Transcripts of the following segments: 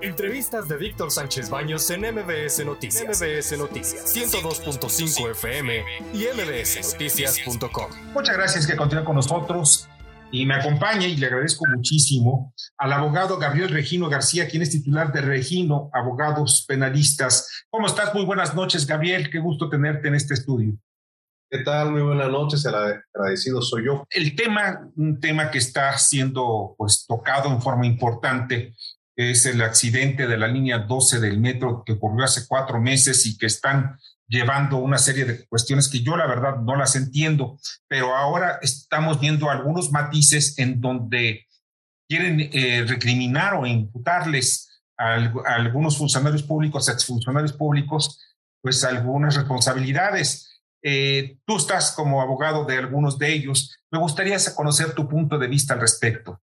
Entrevistas de Víctor Sánchez Baños en MBS Noticias. MBS Noticias 102.5 FM y mbsnoticias.com. Muchas gracias que continúa con nosotros y me acompaña y le agradezco muchísimo al abogado Gabriel Regino García, quien es titular de Regino Abogados Penalistas. ¿Cómo estás? Muy buenas noches, Gabriel. Qué gusto tenerte en este estudio. ¿Qué tal? Muy buenas noches, el agradecido soy yo. El tema, un tema que está siendo pues tocado en forma importante es el accidente de la línea 12 del metro que ocurrió hace cuatro meses y que están llevando una serie de cuestiones que yo la verdad no las entiendo, pero ahora estamos viendo algunos matices en donde quieren eh, recriminar o imputarles a, algunos funcionarios públicos, exfuncionarios públicos, pues algunas responsabilidades. Eh, tú estás como abogado de algunos de ellos. Me gustaría conocer tu punto de vista al respecto.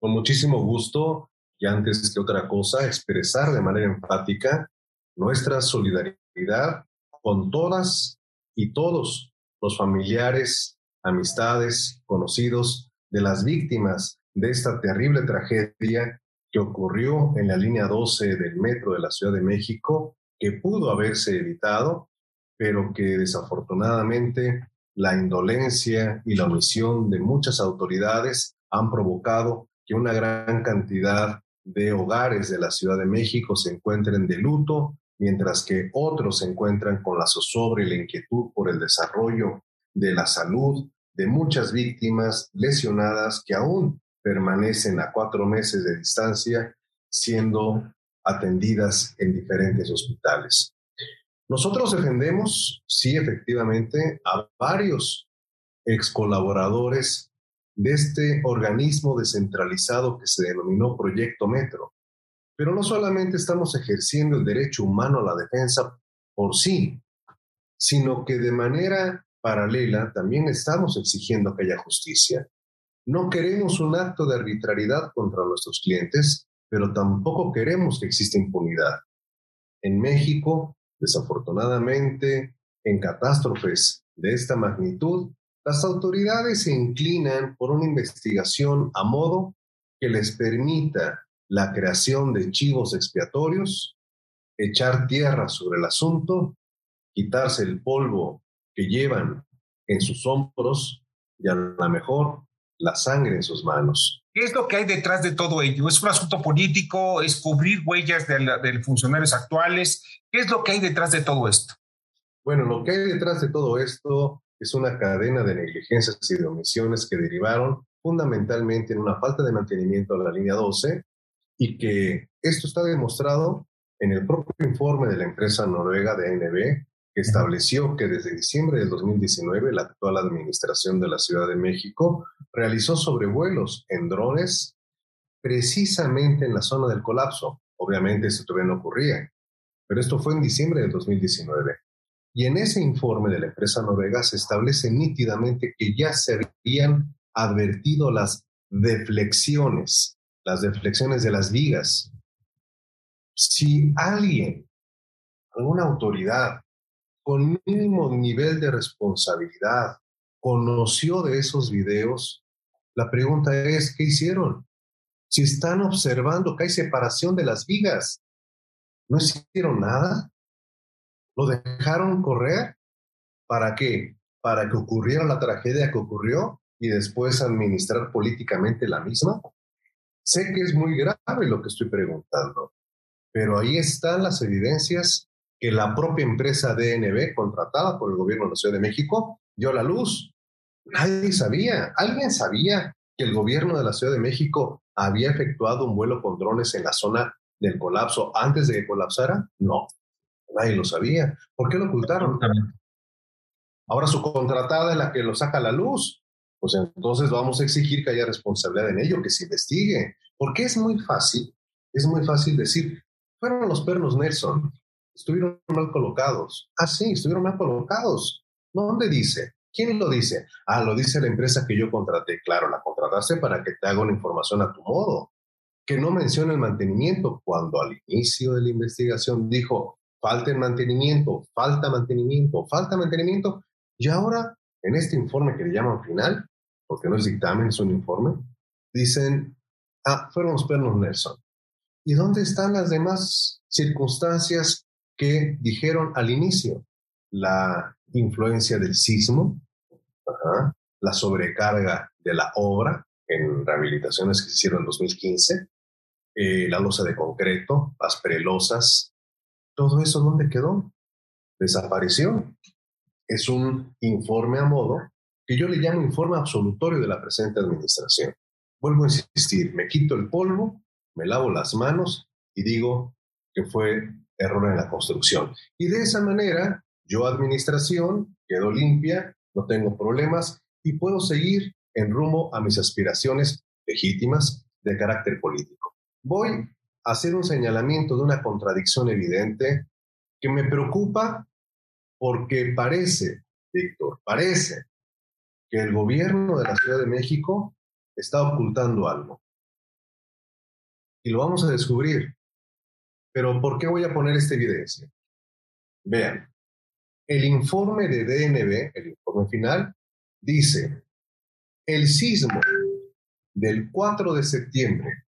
Con muchísimo gusto y antes que otra cosa, expresar de manera enfática nuestra solidaridad con todas y todos los familiares, amistades, conocidos de las víctimas de esta terrible tragedia que ocurrió en la línea 12 del metro de la Ciudad de México, que pudo haberse evitado, pero que desafortunadamente la indolencia y la omisión de muchas autoridades han provocado que una gran cantidad de hogares de la Ciudad de México se encuentren de luto, mientras que otros se encuentran con la zozobra y la inquietud por el desarrollo de la salud de muchas víctimas lesionadas que aún permanecen a cuatro meses de distancia siendo atendidas en diferentes hospitales. Nosotros defendemos, sí, efectivamente, a varios ex colaboradores de este organismo descentralizado que se denominó Proyecto Metro. Pero no solamente estamos ejerciendo el derecho humano a la defensa por sí, sino que de manera paralela también estamos exigiendo que haya justicia. No queremos un acto de arbitrariedad contra nuestros clientes, pero tampoco queremos que exista impunidad. En México, desafortunadamente, en catástrofes de esta magnitud, las autoridades se inclinan por una investigación a modo que les permita la creación de chivos expiatorios, echar tierra sobre el asunto, quitarse el polvo que llevan en sus hombros y a lo mejor la sangre en sus manos. ¿Qué es lo que hay detrás de todo ello? ¿Es un asunto político? ¿Es cubrir huellas de, de funcionarios actuales? ¿Qué es lo que hay detrás de todo esto? Bueno, lo que hay detrás de todo esto es una cadena de negligencias y de omisiones que derivaron fundamentalmente en una falta de mantenimiento a la línea 12 y que esto está demostrado en el propio informe de la empresa noruega de ANB, que estableció que desde diciembre del 2019 la actual administración de la Ciudad de México realizó sobrevuelos en drones precisamente en la zona del colapso. Obviamente esto todavía no ocurría, pero esto fue en diciembre del 2019. Y en ese informe de la empresa noruega se establece nítidamente que ya se habían advertido las deflexiones, las deflexiones de las vigas. Si alguien, alguna autoridad con mínimo nivel de responsabilidad conoció de esos videos, la pregunta es, ¿qué hicieron? Si están observando que hay separación de las vigas, ¿no hicieron nada? ¿Lo dejaron correr? ¿Para qué? ¿Para que ocurriera la tragedia que ocurrió y después administrar políticamente la misma? Sé que es muy grave lo que estoy preguntando, pero ahí están las evidencias que la propia empresa DNB, contratada por el gobierno de la Ciudad de México, dio la luz. Nadie sabía, alguien sabía que el gobierno de la Ciudad de México había efectuado un vuelo con drones en la zona del colapso antes de que colapsara. No, Nadie lo sabía. ¿Por qué lo ocultaron? Ahora su contratada es la que lo saca a la luz. Pues entonces vamos a exigir que haya responsabilidad en ello, que se investigue. Porque es muy fácil, es muy fácil decir, fueron los pernos Nelson, estuvieron mal colocados. Ah, sí, estuvieron mal colocados. ¿Dónde dice? ¿Quién lo dice? Ah, lo dice la empresa que yo contraté. Claro, la contrataste para que te haga una información a tu modo. Que no menciona el mantenimiento, cuando al inicio de la investigación dijo, falta el mantenimiento, falta mantenimiento, falta mantenimiento. Y ahora, en este informe que le llaman final, porque no es dictamen, es un informe, dicen, ah, fueron los pernos Nelson. ¿Y dónde están las demás circunstancias que dijeron al inicio? La influencia del sismo, la sobrecarga de la obra en rehabilitaciones que se hicieron en 2015, eh, la losa de concreto, las prelosas, todo eso ¿dónde quedó? Desapareció. Es un informe a modo que yo le llamo informe absolutorio de la presente administración. Vuelvo a insistir, me quito el polvo, me lavo las manos y digo que fue error en la construcción. Y de esa manera, yo administración, quedo limpia, no tengo problemas y puedo seguir en rumbo a mis aspiraciones legítimas de carácter político. Voy hacer un señalamiento de una contradicción evidente que me preocupa porque parece, Víctor, parece que el gobierno de la Ciudad de México está ocultando algo. Y lo vamos a descubrir. Pero ¿por qué voy a poner esta evidencia? Vean, el informe de DNB, el informe final, dice, el sismo del 4 de septiembre,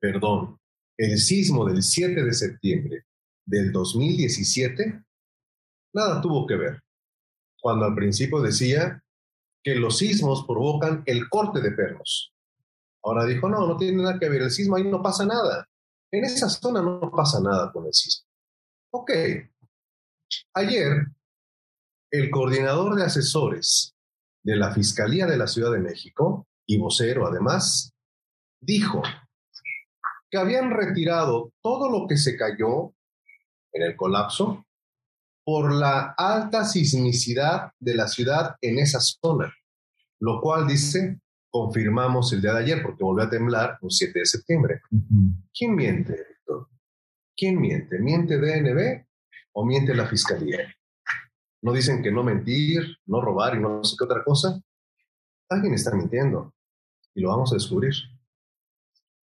perdón, el sismo del 7 de septiembre del 2017, nada tuvo que ver. Cuando al principio decía que los sismos provocan el corte de pernos. Ahora dijo, no, no tiene nada que ver, el sismo ahí no pasa nada. En esa zona no pasa nada con el sismo. Ok. Ayer, el coordinador de asesores de la Fiscalía de la Ciudad de México, y vocero además, dijo que habían retirado todo lo que se cayó en el colapso por la alta sismicidad de la ciudad en esa zona, lo cual dice, confirmamos el día de ayer porque volvió a temblar un 7 de septiembre. ¿Quién miente, Víctor? ¿Quién miente? ¿Miente DNB o miente la Fiscalía? ¿No dicen que no mentir, no robar y no sé qué otra cosa? Alguien está mintiendo y lo vamos a descubrir.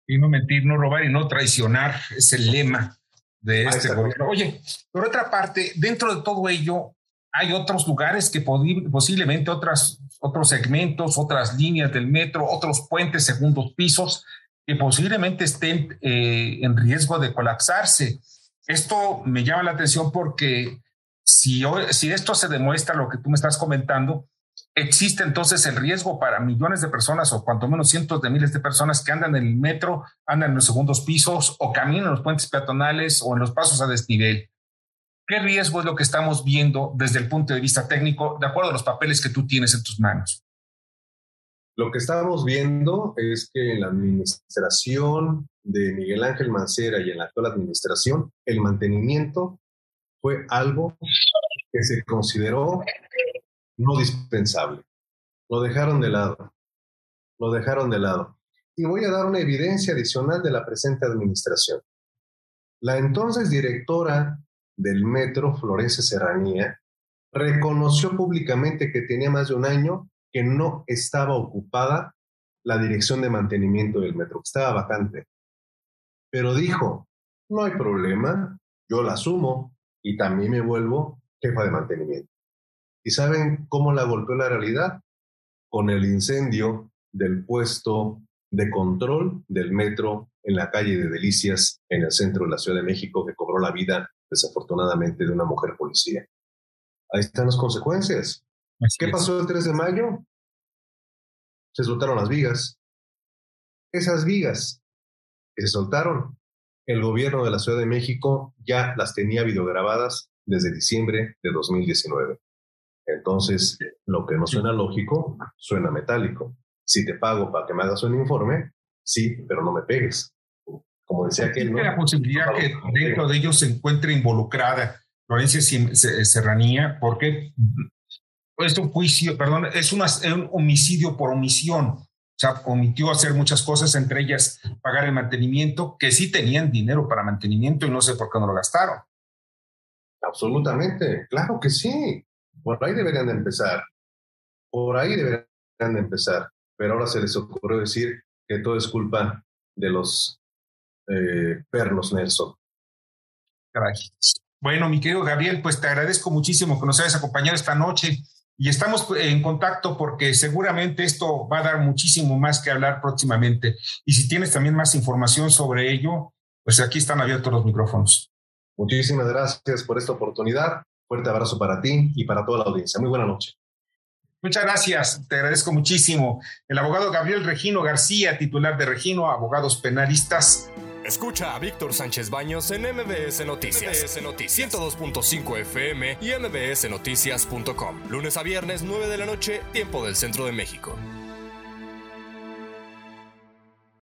Y no mentir, no robar y no traicionar es el lema de este gobierno. Oye, por otra parte, dentro de todo ello, hay otros lugares que posiblemente otras, otros segmentos, otras líneas del metro, otros puentes, segundos pisos, que posiblemente estén eh, en riesgo de colapsarse. Esto me llama la atención porque si, si esto se demuestra lo que tú me estás comentando, existe entonces el riesgo para millones de personas o cuanto menos cientos de miles de personas que andan en el metro, andan en los segundos pisos o caminan en los puentes peatonales o en los pasos a desnivel. ¿Qué riesgo es lo que estamos viendo desde el punto de vista técnico, de acuerdo a los papeles que tú tienes en tus manos? Lo que estamos viendo es que en la administración de Miguel Ángel Mancera y en la actual administración, el mantenimiento fue algo que se consideró no dispensable. Lo dejaron de lado. Lo dejaron de lado. Y voy a dar una evidencia adicional de la presente administración. La entonces directora del metro, Florencia Serranía, reconoció públicamente que tenía más de un año que no estaba ocupada la dirección de mantenimiento del metro, que estaba vacante. Pero dijo, no hay problema, yo la asumo y también me vuelvo jefa de mantenimiento. ¿Y saben cómo la golpeó la realidad? Con el incendio del puesto de control del metro en la calle de Delicias, en el centro de la Ciudad de México, que cobró la vida, desafortunadamente, de una mujer policía. Ahí están las consecuencias. ¿Qué pasó el 3 de mayo? Se soltaron las vigas. Esas vigas que se soltaron, el gobierno de la Ciudad de México ya las tenía videograbadas desde diciembre de 2019. Entonces, lo que no suena lógico, suena metálico. Si te pago para que me hagas un informe, sí, pero no me pegues. Como decía que ¿no? la posibilidad que dentro de ellos se encuentre involucrada Florencia Serranía, porque es un juicio, perdón, es, un homicidio por omisión. O sea, omitió hacer muchas cosas, entre ellas pagar el mantenimiento, que sí tenían dinero para mantenimiento y no sé por qué no lo gastaron. Absolutamente, claro que sí. Por ahí deberían de empezar. Por ahí deberían de empezar. Pero ahora se les ocurrió decir que todo es culpa de los eh, pernos Nelson. Bueno, mi querido Gabriel, pues te agradezco muchísimo que nos hayas acompañado esta noche y estamos en contacto porque seguramente esto va a dar muchísimo más que hablar próximamente. Y si tienes también más información sobre ello, pues aquí están abiertos los micrófonos. Muchísimas gracias por esta oportunidad. Fuerte abrazo para ti y para toda la audiencia. Muy buena noche. Muchas gracias, te agradezco muchísimo. El abogado Gabriel Regino García, titular de Regino, abogados penalistas. Escucha a Víctor Sánchez Baños en MBS Noticias. MBS Noticias 102.5 FM y MBSNoticias.com. Lunes a viernes, 9 de la noche, tiempo del centro de México.